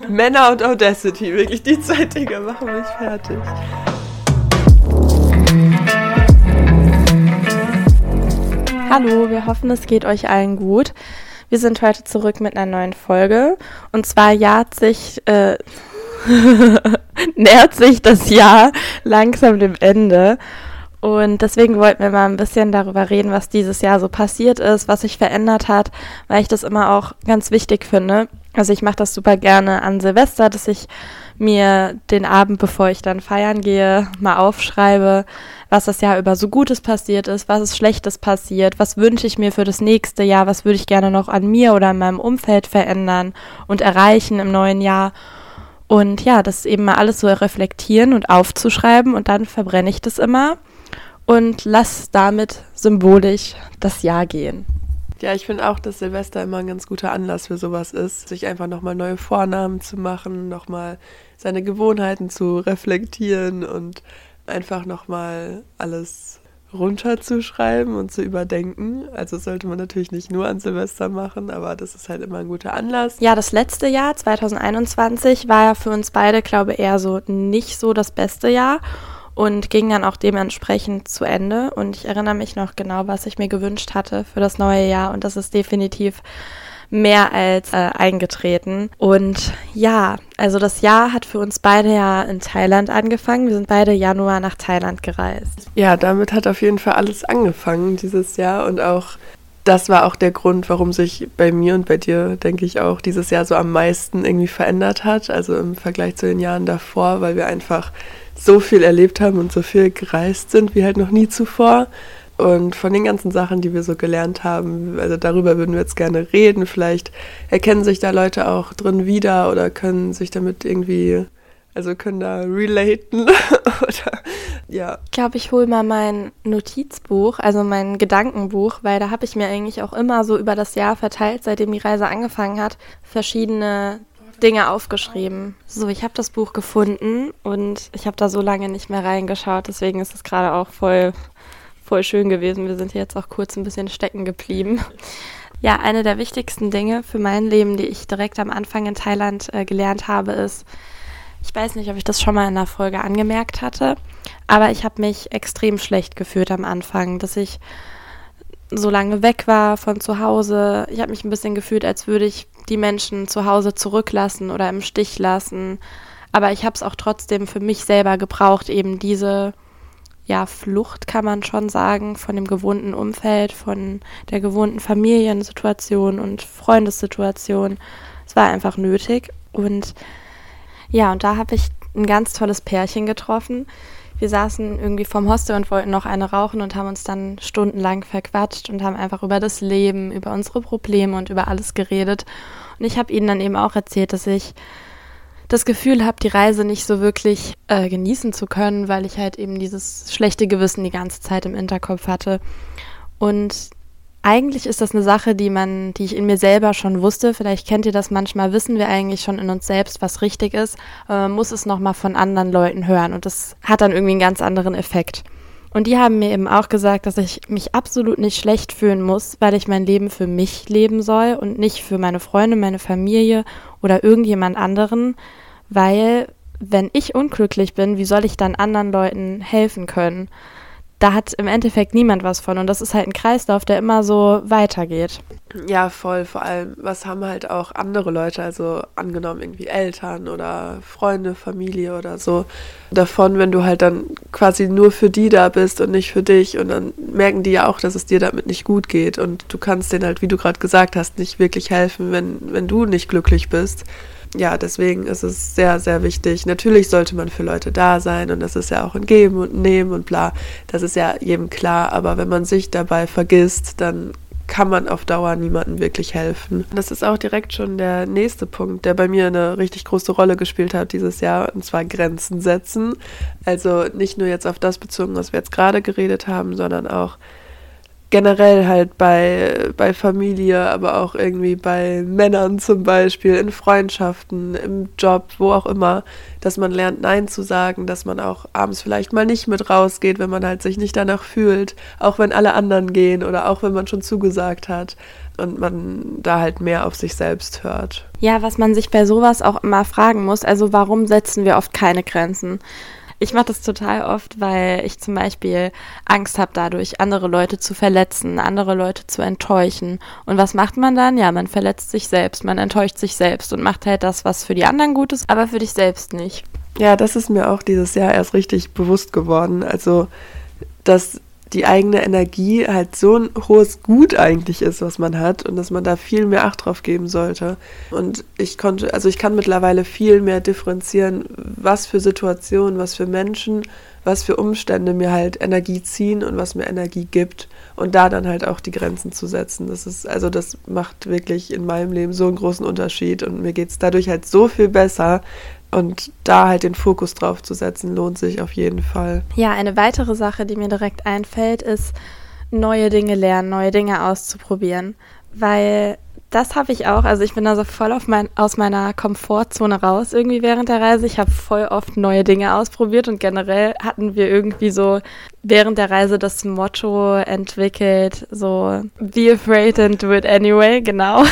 Männer und Audacity, wirklich die zwei Dinge machen mich fertig. Hallo, wir hoffen, es geht euch allen gut. Wir sind heute zurück mit einer neuen Folge. Und zwar jährt sich, äh, nähert sich das Jahr langsam dem Ende. Und deswegen wollten wir mal ein bisschen darüber reden, was dieses Jahr so passiert ist, was sich verändert hat, weil ich das immer auch ganz wichtig finde. Also ich mache das super gerne an Silvester, dass ich mir den Abend, bevor ich dann feiern gehe, mal aufschreibe, was das Jahr über so Gutes passiert ist, was ist Schlechtes passiert, was wünsche ich mir für das nächste Jahr, was würde ich gerne noch an mir oder in meinem Umfeld verändern und erreichen im neuen Jahr. Und ja, das eben mal alles so reflektieren und aufzuschreiben und dann verbrenne ich das immer und lass damit symbolisch das Jahr gehen. Ja, ich finde auch, dass Silvester immer ein ganz guter Anlass für sowas ist, sich einfach nochmal neue Vornamen zu machen, nochmal seine Gewohnheiten zu reflektieren und einfach nochmal alles runterzuschreiben und zu überdenken. Also sollte man natürlich nicht nur an Silvester machen, aber das ist halt immer ein guter Anlass. Ja, das letzte Jahr, 2021, war ja für uns beide, glaube ich, eher so nicht so das beste Jahr und ging dann auch dementsprechend zu Ende. Und ich erinnere mich noch genau, was ich mir gewünscht hatte für das neue Jahr. Und das ist definitiv mehr als äh, eingetreten. Und ja, also das Jahr hat für uns beide ja in Thailand angefangen. Wir sind beide Januar nach Thailand gereist. Ja, damit hat auf jeden Fall alles angefangen dieses Jahr und auch das war auch der Grund, warum sich bei mir und bei dir, denke ich, auch dieses Jahr so am meisten irgendwie verändert hat. Also im Vergleich zu den Jahren davor, weil wir einfach so viel erlebt haben und so viel gereist sind wie halt noch nie zuvor. Und von den ganzen Sachen, die wir so gelernt haben, also darüber würden wir jetzt gerne reden. Vielleicht erkennen sich da Leute auch drin wieder oder können sich damit irgendwie, also können da relaten oder ja. Ich glaube, ich hole mal mein Notizbuch, also mein Gedankenbuch, weil da habe ich mir eigentlich auch immer so über das Jahr verteilt, seitdem die Reise angefangen hat, verschiedene Dinge aufgeschrieben. So, ich habe das Buch gefunden und ich habe da so lange nicht mehr reingeschaut, deswegen ist es gerade auch voll, voll schön gewesen. Wir sind jetzt auch kurz ein bisschen stecken geblieben. Ja, eine der wichtigsten Dinge für mein Leben, die ich direkt am Anfang in Thailand äh, gelernt habe, ist, ich weiß nicht, ob ich das schon mal in der Folge angemerkt hatte, aber ich habe mich extrem schlecht gefühlt am Anfang, dass ich so lange weg war von zu Hause. Ich habe mich ein bisschen gefühlt, als würde ich die Menschen zu Hause zurücklassen oder im Stich lassen. Aber ich habe es auch trotzdem für mich selber gebraucht, eben diese ja, Flucht kann man schon sagen, von dem gewohnten Umfeld, von der gewohnten Familiensituation und Freundessituation. Es war einfach nötig. Und ja, und da habe ich ein ganz tolles Pärchen getroffen, wir saßen irgendwie vorm Hostel und wollten noch eine rauchen und haben uns dann stundenlang verquatscht und haben einfach über das Leben, über unsere Probleme und über alles geredet. Und ich habe ihnen dann eben auch erzählt, dass ich das Gefühl habe, die Reise nicht so wirklich äh, genießen zu können, weil ich halt eben dieses schlechte Gewissen die ganze Zeit im Hinterkopf hatte. Und eigentlich ist das eine Sache, die man, die ich in mir selber schon wusste. Vielleicht kennt ihr das manchmal, wissen wir eigentlich schon in uns selbst, was richtig ist, man muss es nochmal von anderen Leuten hören und das hat dann irgendwie einen ganz anderen Effekt. Und die haben mir eben auch gesagt, dass ich mich absolut nicht schlecht fühlen muss, weil ich mein Leben für mich leben soll und nicht für meine Freunde, meine Familie oder irgendjemand anderen, weil wenn ich unglücklich bin, wie soll ich dann anderen Leuten helfen können? Da hat im Endeffekt niemand was von. Und das ist halt ein Kreislauf, der immer so weitergeht. Ja, voll. Vor allem, was haben halt auch andere Leute, also angenommen irgendwie Eltern oder Freunde, Familie oder so, davon, wenn du halt dann quasi nur für die da bist und nicht für dich. Und dann merken die ja auch, dass es dir damit nicht gut geht. Und du kannst denen halt, wie du gerade gesagt hast, nicht wirklich helfen, wenn, wenn du nicht glücklich bist ja, deswegen ist es sehr, sehr wichtig. Natürlich sollte man für Leute da sein und das ist ja auch ein Geben und Nehmen und bla. Das ist ja jedem klar. Aber wenn man sich dabei vergisst, dann kann man auf Dauer niemandem wirklich helfen. Das ist auch direkt schon der nächste Punkt, der bei mir eine richtig große Rolle gespielt hat dieses Jahr, und zwar Grenzen setzen. Also nicht nur jetzt auf das bezogen, was wir jetzt gerade geredet haben, sondern auch generell halt bei, bei Familie, aber auch irgendwie bei Männern zum Beispiel, in Freundschaften, im Job, wo auch immer, dass man lernt, Nein zu sagen, dass man auch abends vielleicht mal nicht mit rausgeht, wenn man halt sich nicht danach fühlt, auch wenn alle anderen gehen oder auch wenn man schon zugesagt hat und man da halt mehr auf sich selbst hört. Ja, was man sich bei sowas auch immer fragen muss, also warum setzen wir oft keine Grenzen? Ich mache das total oft, weil ich zum Beispiel Angst habe dadurch, andere Leute zu verletzen, andere Leute zu enttäuschen. Und was macht man dann? Ja, man verletzt sich selbst, man enttäuscht sich selbst und macht halt das, was für die anderen gut ist, aber für dich selbst nicht. Ja, das ist mir auch dieses Jahr erst richtig bewusst geworden. Also, dass die eigene Energie halt so ein hohes Gut eigentlich ist, was man hat und dass man da viel mehr Acht drauf geben sollte. Und ich konnte, also ich kann mittlerweile viel mehr differenzieren, was für Situationen, was für Menschen, was für Umstände mir halt Energie ziehen und was mir Energie gibt und da dann halt auch die Grenzen zu setzen. Das ist, also das macht wirklich in meinem Leben so einen großen Unterschied und mir geht es dadurch halt so viel besser, und da halt den Fokus drauf zu setzen, lohnt sich auf jeden Fall. Ja, eine weitere Sache, die mir direkt einfällt, ist neue Dinge lernen, neue Dinge auszuprobieren. Weil das habe ich auch. Also ich bin also voll auf mein, aus meiner Komfortzone raus irgendwie während der Reise. Ich habe voll oft neue Dinge ausprobiert und generell hatten wir irgendwie so während der Reise das Motto entwickelt, so be afraid and do it anyway, genau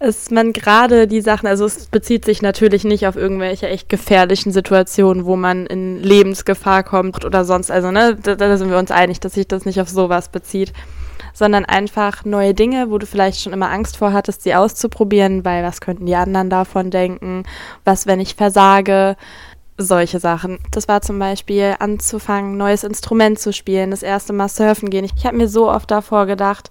ist man gerade die Sachen, also es bezieht sich natürlich nicht auf irgendwelche echt gefährlichen Situationen, wo man in Lebensgefahr kommt oder sonst, also ne, da, da sind wir uns einig, dass sich das nicht auf sowas bezieht, sondern einfach neue Dinge, wo du vielleicht schon immer Angst vor hattest, sie auszuprobieren, weil was könnten die anderen davon denken, was, wenn ich versage, solche Sachen. Das war zum Beispiel anzufangen, neues Instrument zu spielen, das erste Mal surfen gehen. Ich, ich habe mir so oft davor gedacht,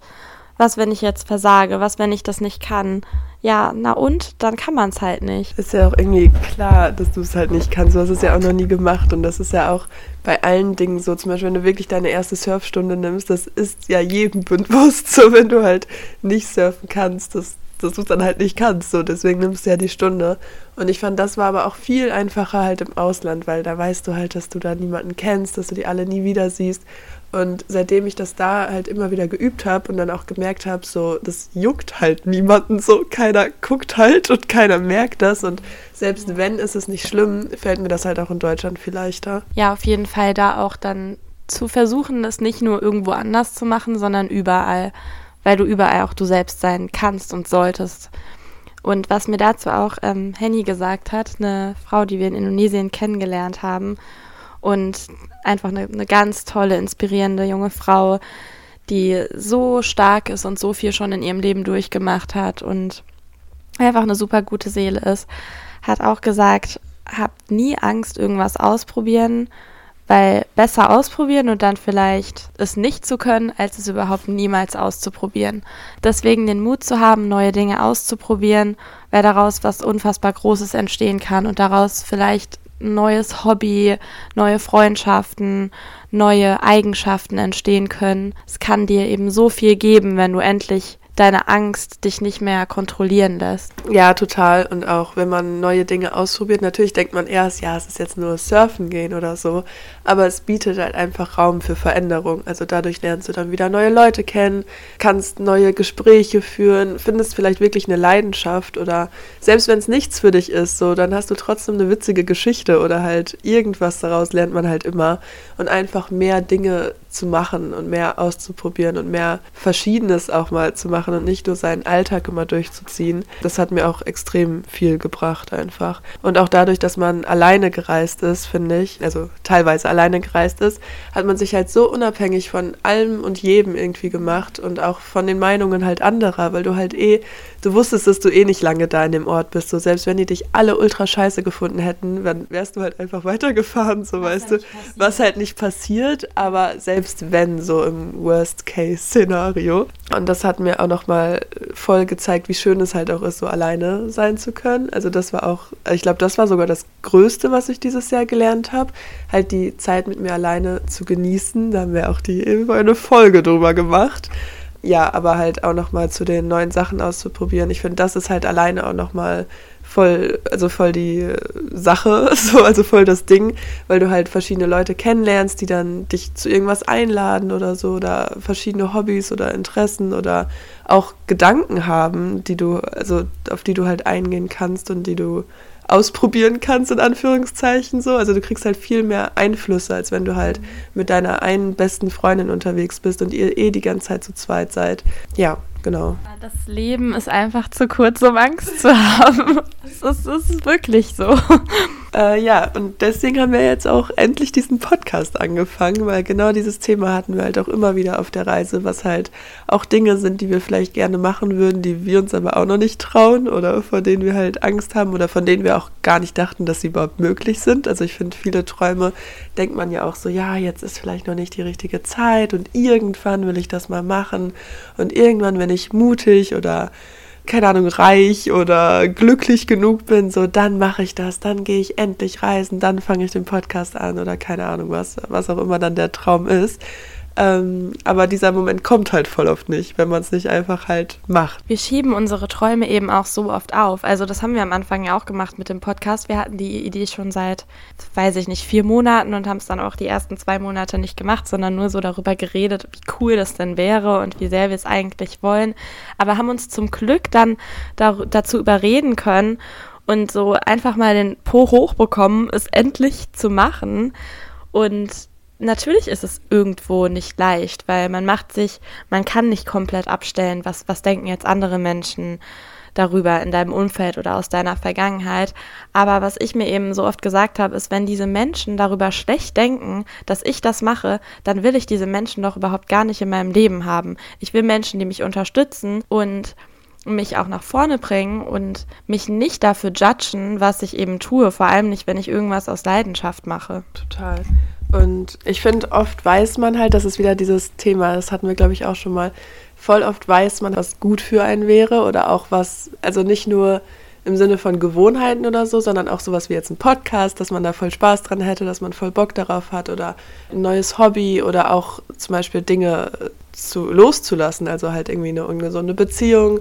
was, wenn ich jetzt versage? Was, wenn ich das nicht kann? Ja, na und? Dann kann man es halt nicht. Ist ja auch irgendwie klar, dass du es halt nicht kannst. Du hast es ja auch noch nie gemacht. Und das ist ja auch bei allen Dingen so. Zum Beispiel, wenn du wirklich deine erste Surfstunde nimmst, das ist ja jedem bewusst so, wenn du halt nicht surfen kannst, dass, dass du es dann halt nicht kannst. So, deswegen nimmst du ja die Stunde. Und ich fand, das war aber auch viel einfacher halt im Ausland, weil da weißt du halt, dass du da niemanden kennst, dass du die alle nie wieder siehst. Und seitdem ich das da halt immer wieder geübt habe und dann auch gemerkt habe, so, das juckt halt niemanden so, keiner guckt halt und keiner merkt das. Und selbst wenn, ist es nicht schlimm, fällt mir das halt auch in Deutschland viel leichter. Ja, auf jeden Fall da auch dann zu versuchen, das nicht nur irgendwo anders zu machen, sondern überall, weil du überall auch du selbst sein kannst und solltest. Und was mir dazu auch ähm, Henny gesagt hat, eine Frau, die wir in Indonesien kennengelernt haben, und einfach eine, eine ganz tolle, inspirierende junge Frau, die so stark ist und so viel schon in ihrem Leben durchgemacht hat und einfach eine super gute Seele ist, hat auch gesagt, habt nie Angst, irgendwas ausprobieren, weil besser ausprobieren und dann vielleicht es nicht zu können, als es überhaupt niemals auszuprobieren. Deswegen den Mut zu haben, neue Dinge auszuprobieren, weil daraus was unfassbar Großes entstehen kann und daraus vielleicht neues Hobby, neue Freundschaften, neue Eigenschaften entstehen können. Es kann dir eben so viel geben, wenn du endlich deine Angst dich nicht mehr kontrollieren lässt. Ja, total. Und auch wenn man neue Dinge ausprobiert, natürlich denkt man erst, ja, es ist jetzt nur Surfen gehen oder so. Aber es bietet halt einfach Raum für Veränderung. Also dadurch lernst du dann wieder neue Leute kennen, kannst neue Gespräche führen, findest vielleicht wirklich eine Leidenschaft oder selbst wenn es nichts für dich ist, so, dann hast du trotzdem eine witzige Geschichte oder halt irgendwas daraus lernt man halt immer. Und einfach mehr Dinge zu machen und mehr auszuprobieren und mehr Verschiedenes auch mal zu machen und nicht nur seinen Alltag immer durchzuziehen. Das hat mir auch extrem viel gebracht einfach. Und auch dadurch, dass man alleine gereist ist, finde ich, also teilweise alleine gereist ist, hat man sich halt so unabhängig von allem und jedem irgendwie gemacht und auch von den Meinungen halt anderer, weil du halt eh, du wusstest, dass du eh nicht lange da in dem Ort bist. So selbst wenn die dich alle ultra scheiße gefunden hätten, dann wärst du halt einfach weitergefahren, so was weißt halt du. Was halt nicht passiert, aber selbst selbst wenn, so im Worst-Case-Szenario. Und das hat mir auch nochmal voll gezeigt, wie schön es halt auch ist, so alleine sein zu können. Also das war auch, ich glaube, das war sogar das Größte, was ich dieses Jahr gelernt habe, halt die Zeit mit mir alleine zu genießen. Da haben wir auch die eben eine Folge drüber gemacht. Ja, aber halt auch nochmal zu den neuen Sachen auszuprobieren. Ich finde, das ist halt alleine auch nochmal voll, also voll die Sache, so, also voll das Ding, weil du halt verschiedene Leute kennenlernst, die dann dich zu irgendwas einladen oder so, oder verschiedene Hobbys oder Interessen oder auch Gedanken haben, die du, also auf die du halt eingehen kannst und die du ausprobieren kannst, in Anführungszeichen so. Also du kriegst halt viel mehr Einflüsse, als wenn du halt mit deiner einen besten Freundin unterwegs bist und ihr eh die ganze Zeit zu zweit seid. Ja, genau. Das Leben ist einfach zu kurz, um Angst zu haben. Das ist, ist wirklich so. Äh, ja, und deswegen haben wir jetzt auch endlich diesen Podcast angefangen, weil genau dieses Thema hatten wir halt auch immer wieder auf der Reise, was halt auch Dinge sind, die wir vielleicht gerne machen würden, die wir uns aber auch noch nicht trauen oder vor denen wir halt Angst haben oder von denen wir auch gar nicht dachten, dass sie überhaupt möglich sind. Also ich finde, viele Träume denkt man ja auch so, ja, jetzt ist vielleicht noch nicht die richtige Zeit und irgendwann will ich das mal machen und irgendwann, wenn ich mutig oder keine Ahnung, reich oder glücklich genug bin, so dann mache ich das, dann gehe ich endlich reisen, dann fange ich den Podcast an oder keine Ahnung was, was auch immer dann der Traum ist. Ähm, aber dieser Moment kommt halt voll oft nicht, wenn man es nicht einfach halt macht. Wir schieben unsere Träume eben auch so oft auf. Also das haben wir am Anfang ja auch gemacht mit dem Podcast. Wir hatten die Idee schon seit, weiß ich nicht, vier Monaten und haben es dann auch die ersten zwei Monate nicht gemacht, sondern nur so darüber geredet, wie cool das denn wäre und wie sehr wir es eigentlich wollen. Aber haben uns zum Glück dann da, dazu überreden können und so einfach mal den Po hochbekommen, es endlich zu machen. Und natürlich ist es irgendwo nicht leicht, weil man macht sich, man kann nicht komplett abstellen, was, was denken jetzt andere Menschen darüber in deinem Umfeld oder aus deiner Vergangenheit. Aber was ich mir eben so oft gesagt habe, ist, wenn diese Menschen darüber schlecht denken, dass ich das mache, dann will ich diese Menschen doch überhaupt gar nicht in meinem Leben haben. Ich will Menschen, die mich unterstützen und mich auch nach vorne bringen und mich nicht dafür judgen, was ich eben tue, vor allem nicht, wenn ich irgendwas aus Leidenschaft mache. Total. Und ich finde, oft weiß man halt, das ist wieder dieses Thema, das hatten wir, glaube ich, auch schon mal. Voll oft weiß man, was gut für einen wäre oder auch was, also nicht nur im Sinne von Gewohnheiten oder so, sondern auch sowas wie jetzt ein Podcast, dass man da voll Spaß dran hätte, dass man voll Bock darauf hat oder ein neues Hobby oder auch zum Beispiel Dinge zu, loszulassen, also halt irgendwie eine ungesunde Beziehung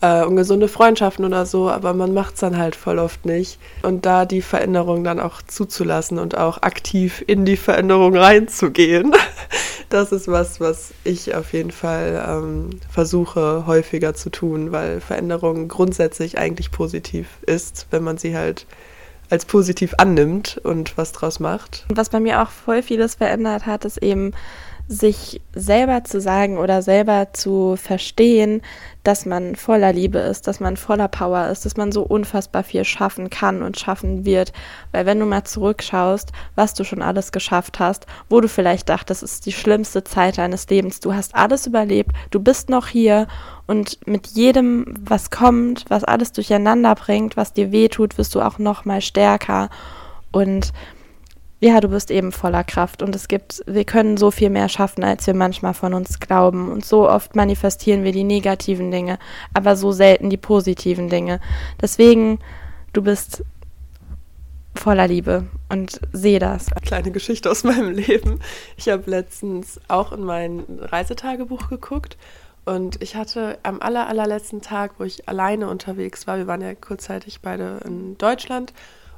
äh, ungesunde Freundschaften oder so, aber man macht es dann halt voll oft nicht. Und da die Veränderung dann auch zuzulassen und auch aktiv in die Veränderung reinzugehen, das ist was, was ich auf jeden Fall ähm, versuche häufiger zu tun, weil Veränderung grundsätzlich eigentlich positiv ist, wenn man sie halt als positiv annimmt und was draus macht. Was bei mir auch voll vieles verändert hat, ist eben sich selber zu sagen oder selber zu verstehen, dass man voller Liebe ist, dass man voller Power ist, dass man so unfassbar viel schaffen kann und schaffen wird. Weil wenn du mal zurückschaust, was du schon alles geschafft hast, wo du vielleicht dachtest, es ist die schlimmste Zeit deines Lebens, du hast alles überlebt, du bist noch hier und mit jedem, was kommt, was alles durcheinander bringt, was dir wehtut, wirst du auch noch mal stärker und ja, du bist eben voller Kraft und es gibt, wir können so viel mehr schaffen, als wir manchmal von uns glauben. Und so oft manifestieren wir die negativen Dinge, aber so selten die positiven Dinge. Deswegen, du bist voller Liebe und sehe das. Kleine Geschichte aus meinem Leben. Ich habe letztens auch in mein Reisetagebuch geguckt und ich hatte am aller, allerletzten Tag, wo ich alleine unterwegs war, wir waren ja kurzzeitig beide in Deutschland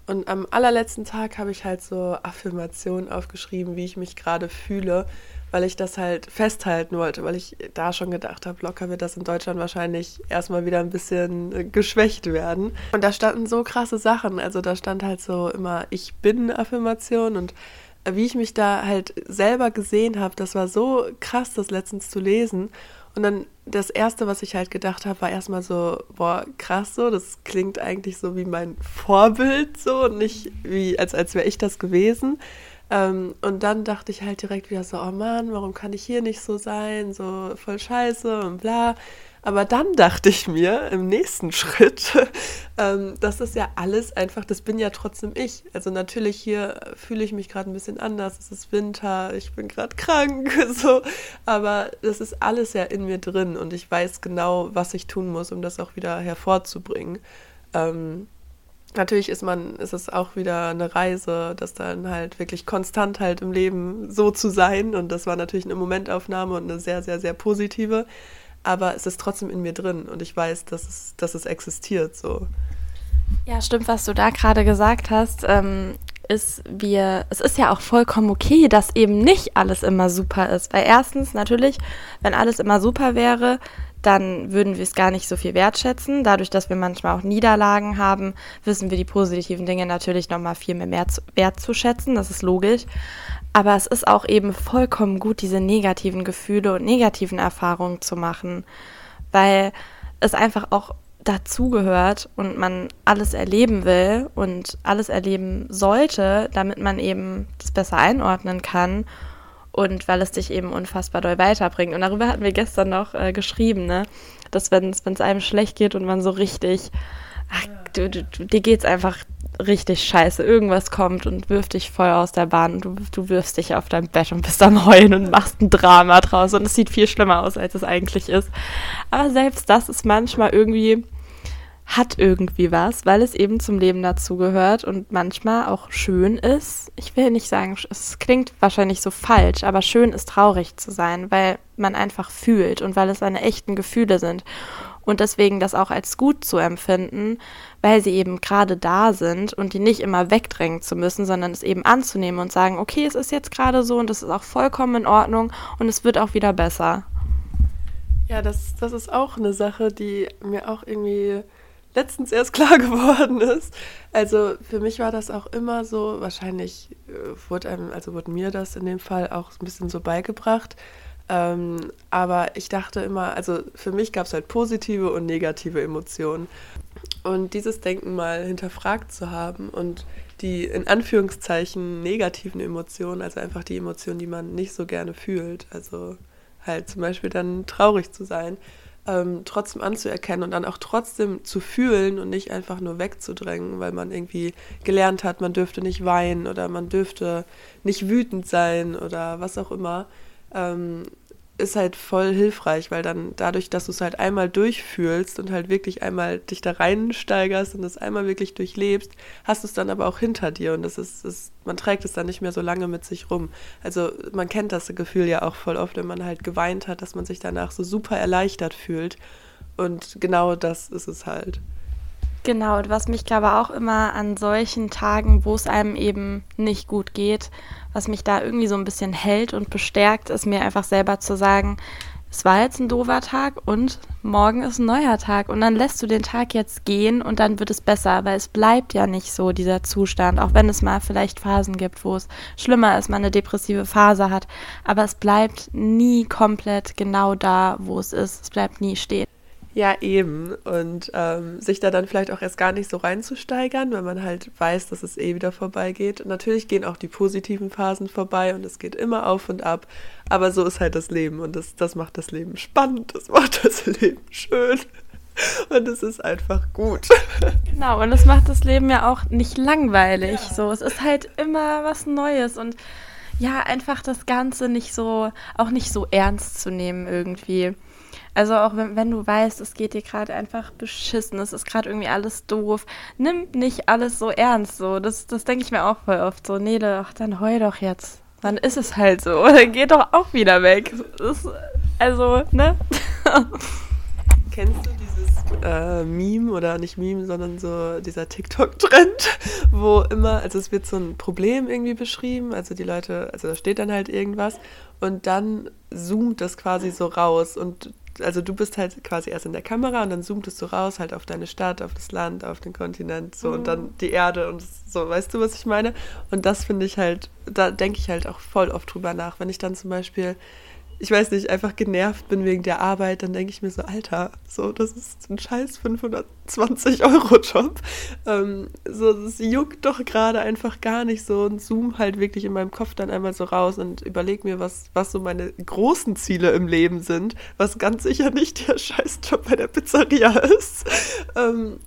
und am allerletzten Tag habe ich halt so Affirmationen aufgeschrieben, wie ich mich gerade fühle, weil ich das halt festhalten wollte, weil ich da schon gedacht habe, locker wird das in Deutschland wahrscheinlich erstmal wieder ein bisschen äh, geschwächt werden. Und da standen so krasse Sachen. Also da stand halt so immer Ich bin Affirmation und äh, wie ich mich da halt selber gesehen habe, das war so krass, das letztens zu lesen. Und dann das Erste, was ich halt gedacht habe, war erstmal so, boah, krass so, das klingt eigentlich so wie mein Vorbild so und nicht wie, als, als wäre ich das gewesen. Ähm, und dann dachte ich halt direkt wieder so, oh Mann, warum kann ich hier nicht so sein, so voll scheiße und bla. Aber dann dachte ich mir im nächsten Schritt, ähm, das ist ja alles einfach, das bin ja trotzdem ich. Also natürlich hier fühle ich mich gerade ein bisschen anders, es ist Winter, ich bin gerade krank, so, aber das ist alles ja in mir drin und ich weiß genau, was ich tun muss, um das auch wieder hervorzubringen. Ähm, natürlich ist man, ist es auch wieder eine Reise, das dann halt wirklich konstant halt im Leben so zu sein. Und das war natürlich eine Momentaufnahme und eine sehr, sehr, sehr positive aber es ist trotzdem in mir drin und ich weiß, dass es, dass es existiert so. Ja, stimmt, was du da gerade gesagt hast. Ähm, ist, wir, es ist ja auch vollkommen okay, dass eben nicht alles immer super ist. Weil erstens natürlich, wenn alles immer super wäre, dann würden wir es gar nicht so viel wertschätzen. Dadurch, dass wir manchmal auch Niederlagen haben, wissen wir die positiven Dinge natürlich nochmal viel mehr, mehr zu, wertzuschätzen. Das ist logisch. Aber es ist auch eben vollkommen gut, diese negativen Gefühle und negativen Erfahrungen zu machen, weil es einfach auch dazugehört und man alles erleben will und alles erleben sollte, damit man eben das besser einordnen kann und weil es dich eben unfassbar doll weiterbringt. Und darüber hatten wir gestern noch äh, geschrieben, ne? dass wenn es einem schlecht geht und man so richtig, ach, du, du, dir geht's einfach richtig scheiße. Irgendwas kommt und wirft dich voll aus der Bahn und du, du wirfst dich auf dein Bett und bist am Heulen und machst ein Drama draus und es sieht viel schlimmer aus, als es eigentlich ist. Aber selbst das ist manchmal irgendwie hat irgendwie was, weil es eben zum Leben dazugehört und manchmal auch schön ist. Ich will nicht sagen, es klingt wahrscheinlich so falsch, aber schön ist traurig zu sein, weil man einfach fühlt und weil es seine echten Gefühle sind. Und deswegen das auch als gut zu empfinden, weil sie eben gerade da sind und die nicht immer wegdrängen zu müssen, sondern es eben anzunehmen und sagen, okay, es ist jetzt gerade so und es ist auch vollkommen in Ordnung und es wird auch wieder besser. Ja, das, das ist auch eine Sache, die mir auch irgendwie letztens erst klar geworden ist. Also für mich war das auch immer so, wahrscheinlich äh, wurde einem, also wurde mir das in dem Fall auch ein bisschen so beigebracht. Ähm, aber ich dachte immer, also für mich gab es halt positive und negative Emotionen. Und dieses Denken mal hinterfragt zu haben und die in Anführungszeichen negativen Emotionen, also einfach die Emotionen, die man nicht so gerne fühlt, also halt zum Beispiel dann traurig zu sein, ähm, trotzdem anzuerkennen und dann auch trotzdem zu fühlen und nicht einfach nur wegzudrängen, weil man irgendwie gelernt hat, man dürfte nicht weinen oder man dürfte nicht wütend sein oder was auch immer. Ähm, ist halt voll hilfreich, weil dann dadurch, dass du es halt einmal durchfühlst und halt wirklich einmal dich da reinsteigerst und das einmal wirklich durchlebst, hast du es dann aber auch hinter dir und das ist, ist, man trägt es dann nicht mehr so lange mit sich rum. Also man kennt das Gefühl ja auch voll oft, wenn man halt geweint hat, dass man sich danach so super erleichtert fühlt und genau das ist es halt. Genau, und was mich glaube auch immer an solchen Tagen, wo es einem eben nicht gut geht, was mich da irgendwie so ein bisschen hält und bestärkt, ist mir einfach selber zu sagen, es war jetzt ein doofer Tag und morgen ist ein neuer Tag. Und dann lässt du den Tag jetzt gehen und dann wird es besser, weil es bleibt ja nicht so dieser Zustand, auch wenn es mal vielleicht Phasen gibt, wo es schlimmer ist, man eine depressive Phase hat, aber es bleibt nie komplett genau da, wo es ist, es bleibt nie stehen. Ja, eben. Und ähm, sich da dann vielleicht auch erst gar nicht so reinzusteigern, wenn man halt weiß, dass es eh wieder vorbeigeht. Und natürlich gehen auch die positiven Phasen vorbei und es geht immer auf und ab. Aber so ist halt das Leben und das, das macht das Leben spannend, das macht das Leben schön. Und es ist einfach gut. Genau, und es macht das Leben ja auch nicht langweilig. Ja. So, es ist halt immer was Neues und ja, einfach das Ganze nicht so, auch nicht so ernst zu nehmen irgendwie. Also auch wenn, wenn du weißt, es geht dir gerade einfach beschissen, es ist gerade irgendwie alles doof, nimm nicht alles so ernst. So, das, das denke ich mir auch voll oft. So, nee, doch, dann heul doch jetzt. Dann ist es halt so. Dann geht doch auch wieder weg. Das, also, ne? Kennst du dieses äh, Meme oder nicht Meme, sondern so dieser TikTok-Trend, wo immer, also es wird so ein Problem irgendwie beschrieben, also die Leute, also da steht dann halt irgendwas und dann zoomt das quasi so raus und also du bist halt quasi erst in der Kamera und dann zoomtest du raus halt auf deine Stadt, auf das Land, auf den Kontinent, so mhm. und dann die Erde und so, weißt du, was ich meine? Und das finde ich halt, da denke ich halt auch voll oft drüber nach, wenn ich dann zum Beispiel ich weiß nicht, einfach genervt bin wegen der Arbeit, dann denke ich mir so, Alter, so, das ist ein scheiß 520-Euro-Job. Ähm, so, das juckt doch gerade einfach gar nicht so und zoom halt wirklich in meinem Kopf dann einmal so raus und überlege mir, was, was so meine großen Ziele im Leben sind, was ganz sicher nicht der Scheißjob bei der Pizzeria ist. Ähm,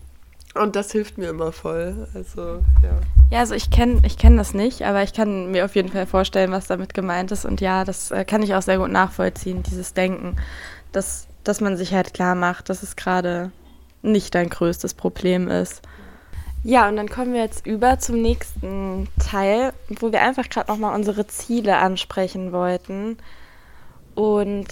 und das hilft mir immer voll. Also, ja. Ja, also ich kenne ich kenn das nicht, aber ich kann mir auf jeden Fall vorstellen, was damit gemeint ist. Und ja, das äh, kann ich auch sehr gut nachvollziehen, dieses Denken, dass, dass man sich halt klar macht, dass es gerade nicht dein größtes Problem ist. Ja, und dann kommen wir jetzt über zum nächsten Teil, wo wir einfach gerade nochmal unsere Ziele ansprechen wollten. Und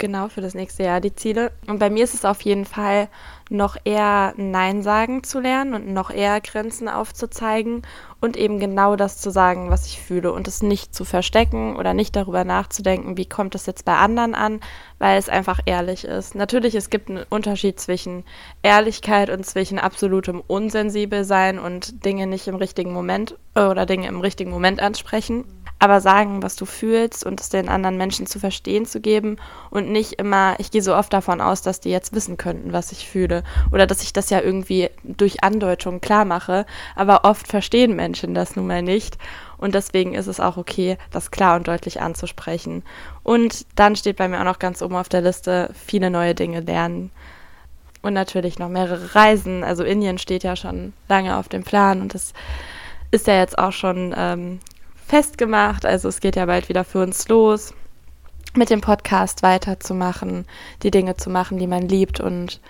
genau für das nächste Jahr die Ziele. Und bei mir ist es auf jeden Fall noch eher Nein sagen zu lernen und noch eher Grenzen aufzuzeigen und eben genau das zu sagen, was ich fühle und es nicht zu verstecken oder nicht darüber nachzudenken, wie kommt es jetzt bei anderen an, weil es einfach ehrlich ist. Natürlich, es gibt einen Unterschied zwischen Ehrlichkeit und zwischen absolutem Unsensibelsein und Dinge nicht im richtigen Moment äh, oder Dinge im richtigen Moment ansprechen aber sagen, was du fühlst und es den anderen Menschen zu verstehen zu geben und nicht immer, ich gehe so oft davon aus, dass die jetzt wissen könnten, was ich fühle oder dass ich das ja irgendwie durch Andeutung klar mache, aber oft verstehen Menschen das nun mal nicht und deswegen ist es auch okay, das klar und deutlich anzusprechen. Und dann steht bei mir auch noch ganz oben auf der Liste viele neue Dinge lernen. Und natürlich noch mehrere Reisen. Also Indien steht ja schon lange auf dem Plan und das ist ja jetzt auch schon ähm, festgemacht. Also es geht ja bald wieder für uns los, mit dem Podcast weiterzumachen, die Dinge zu machen, die man liebt und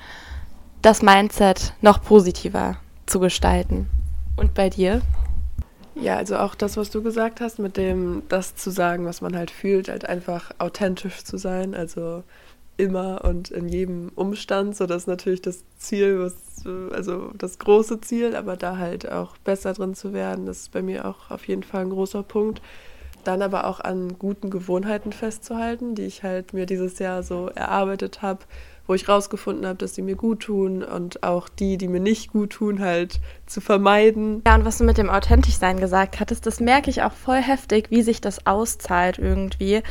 das Mindset noch positiver zu gestalten. Und bei dir? Ja, also auch das, was du gesagt hast, mit dem, das zu sagen, was man halt fühlt, halt einfach authentisch zu sein. Also immer und in jedem Umstand. So, das ist natürlich das Ziel, was, also das große Ziel, aber da halt auch besser drin zu werden, das ist bei mir auch auf jeden Fall ein großer Punkt. Dann aber auch an guten Gewohnheiten festzuhalten, die ich halt mir dieses Jahr so erarbeitet habe, wo ich rausgefunden habe, dass sie mir gut tun und auch die, die mir nicht gut tun, halt zu vermeiden. Ja, und was du mit dem Authentischsein gesagt hattest, das merke ich auch voll heftig, wie sich das auszahlt irgendwie.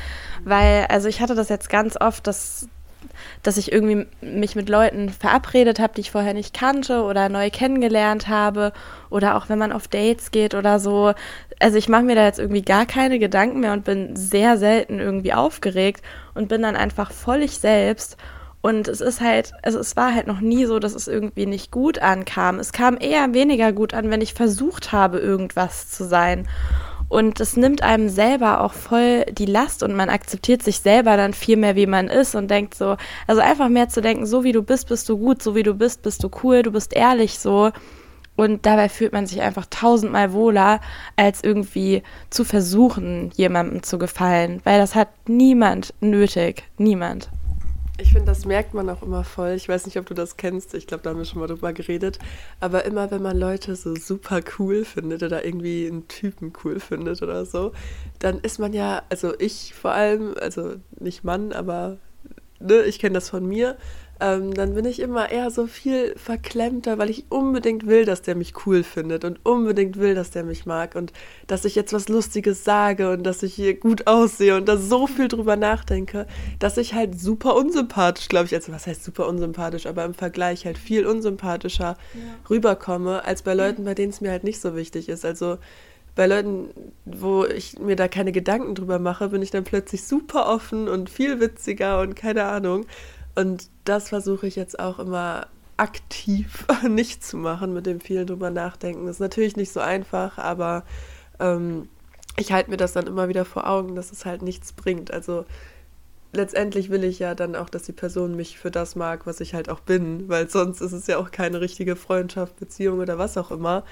Weil, also ich hatte das jetzt ganz oft, dass dass ich irgendwie mich mit Leuten verabredet habe, die ich vorher nicht kannte oder neu kennengelernt habe oder auch wenn man auf Dates geht oder so. Also ich mache mir da jetzt irgendwie gar keine Gedanken mehr und bin sehr selten irgendwie aufgeregt und bin dann einfach voll ich selbst. Und es ist halt, also es war halt noch nie so, dass es irgendwie nicht gut ankam. Es kam eher weniger gut an, wenn ich versucht habe, irgendwas zu sein. Und es nimmt einem selber auch voll die Last und man akzeptiert sich selber dann viel mehr, wie man ist und denkt so, also einfach mehr zu denken, so wie du bist, bist du gut, so wie du bist, bist du cool, du bist ehrlich so. Und dabei fühlt man sich einfach tausendmal wohler, als irgendwie zu versuchen, jemandem zu gefallen. Weil das hat niemand nötig. Niemand. Ich finde, das merkt man auch immer voll. Ich weiß nicht, ob du das kennst. Ich glaube, da haben wir schon mal drüber geredet. Aber immer, wenn man Leute so super cool findet oder irgendwie einen Typen cool findet oder so, dann ist man ja, also ich vor allem, also nicht Mann, aber ne, ich kenne das von mir, ähm, dann bin ich immer eher so viel verklemmter, weil ich unbedingt will, dass der mich cool findet und unbedingt will, dass der mich mag und dass ich jetzt was Lustiges sage und dass ich hier gut aussehe und da so viel drüber nachdenke, dass ich halt super unsympathisch, glaube ich, also was heißt super unsympathisch, aber im Vergleich halt viel unsympathischer ja. rüberkomme, als bei Leuten, bei denen es mir halt nicht so wichtig ist. Also bei Leuten, wo ich mir da keine Gedanken drüber mache, bin ich dann plötzlich super offen und viel witziger und keine Ahnung. Und das versuche ich jetzt auch immer aktiv nicht zu machen, mit dem vielen drüber nachdenken. Das ist natürlich nicht so einfach, aber ähm, ich halte mir das dann immer wieder vor Augen, dass es halt nichts bringt. Also letztendlich will ich ja dann auch, dass die Person mich für das mag, was ich halt auch bin, weil sonst ist es ja auch keine richtige Freundschaft, Beziehung oder was auch immer.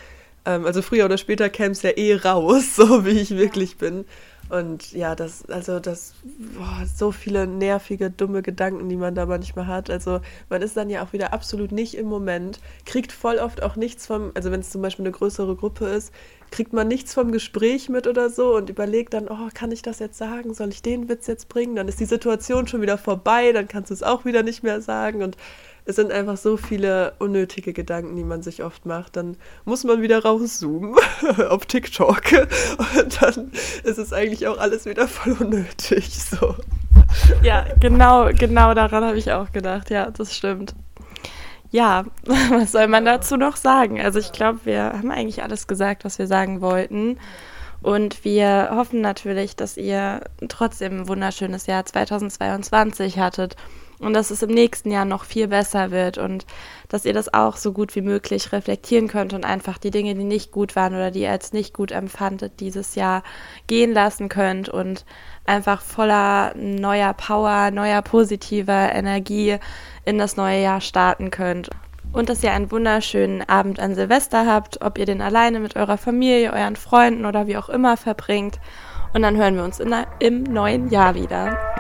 Ähm, also früher oder später käme es ja eh raus, so wie ich wirklich bin. Und ja, das, also das, boah, so viele nervige, dumme Gedanken, die man da manchmal hat. Also man ist dann ja auch wieder absolut nicht im Moment, kriegt voll oft auch nichts vom, also wenn es zum Beispiel eine größere Gruppe ist, kriegt man nichts vom Gespräch mit oder so und überlegt dann, oh, kann ich das jetzt sagen? Soll ich den Witz jetzt bringen? Dann ist die Situation schon wieder vorbei, dann kannst du es auch wieder nicht mehr sagen. Und es sind einfach so viele unnötige Gedanken, die man sich oft macht. Dann muss man wieder rauszoomen auf TikTok und dann ist es eigentlich auch alles wieder voll unnötig. So. Ja, genau, genau daran habe ich auch gedacht. Ja, das stimmt. Ja, was soll man dazu noch sagen? Also ich glaube, wir haben eigentlich alles gesagt, was wir sagen wollten. Und wir hoffen natürlich, dass ihr trotzdem ein wunderschönes Jahr 2022 hattet und dass es im nächsten Jahr noch viel besser wird und dass ihr das auch so gut wie möglich reflektieren könnt und einfach die Dinge, die nicht gut waren oder die ihr als nicht gut empfandet, dieses Jahr gehen lassen könnt und einfach voller neuer Power, neuer positiver Energie in das neue Jahr starten könnt. Und dass ihr einen wunderschönen Abend an Silvester habt, ob ihr den alleine mit eurer Familie, euren Freunden oder wie auch immer verbringt. Und dann hören wir uns in, im neuen Jahr wieder.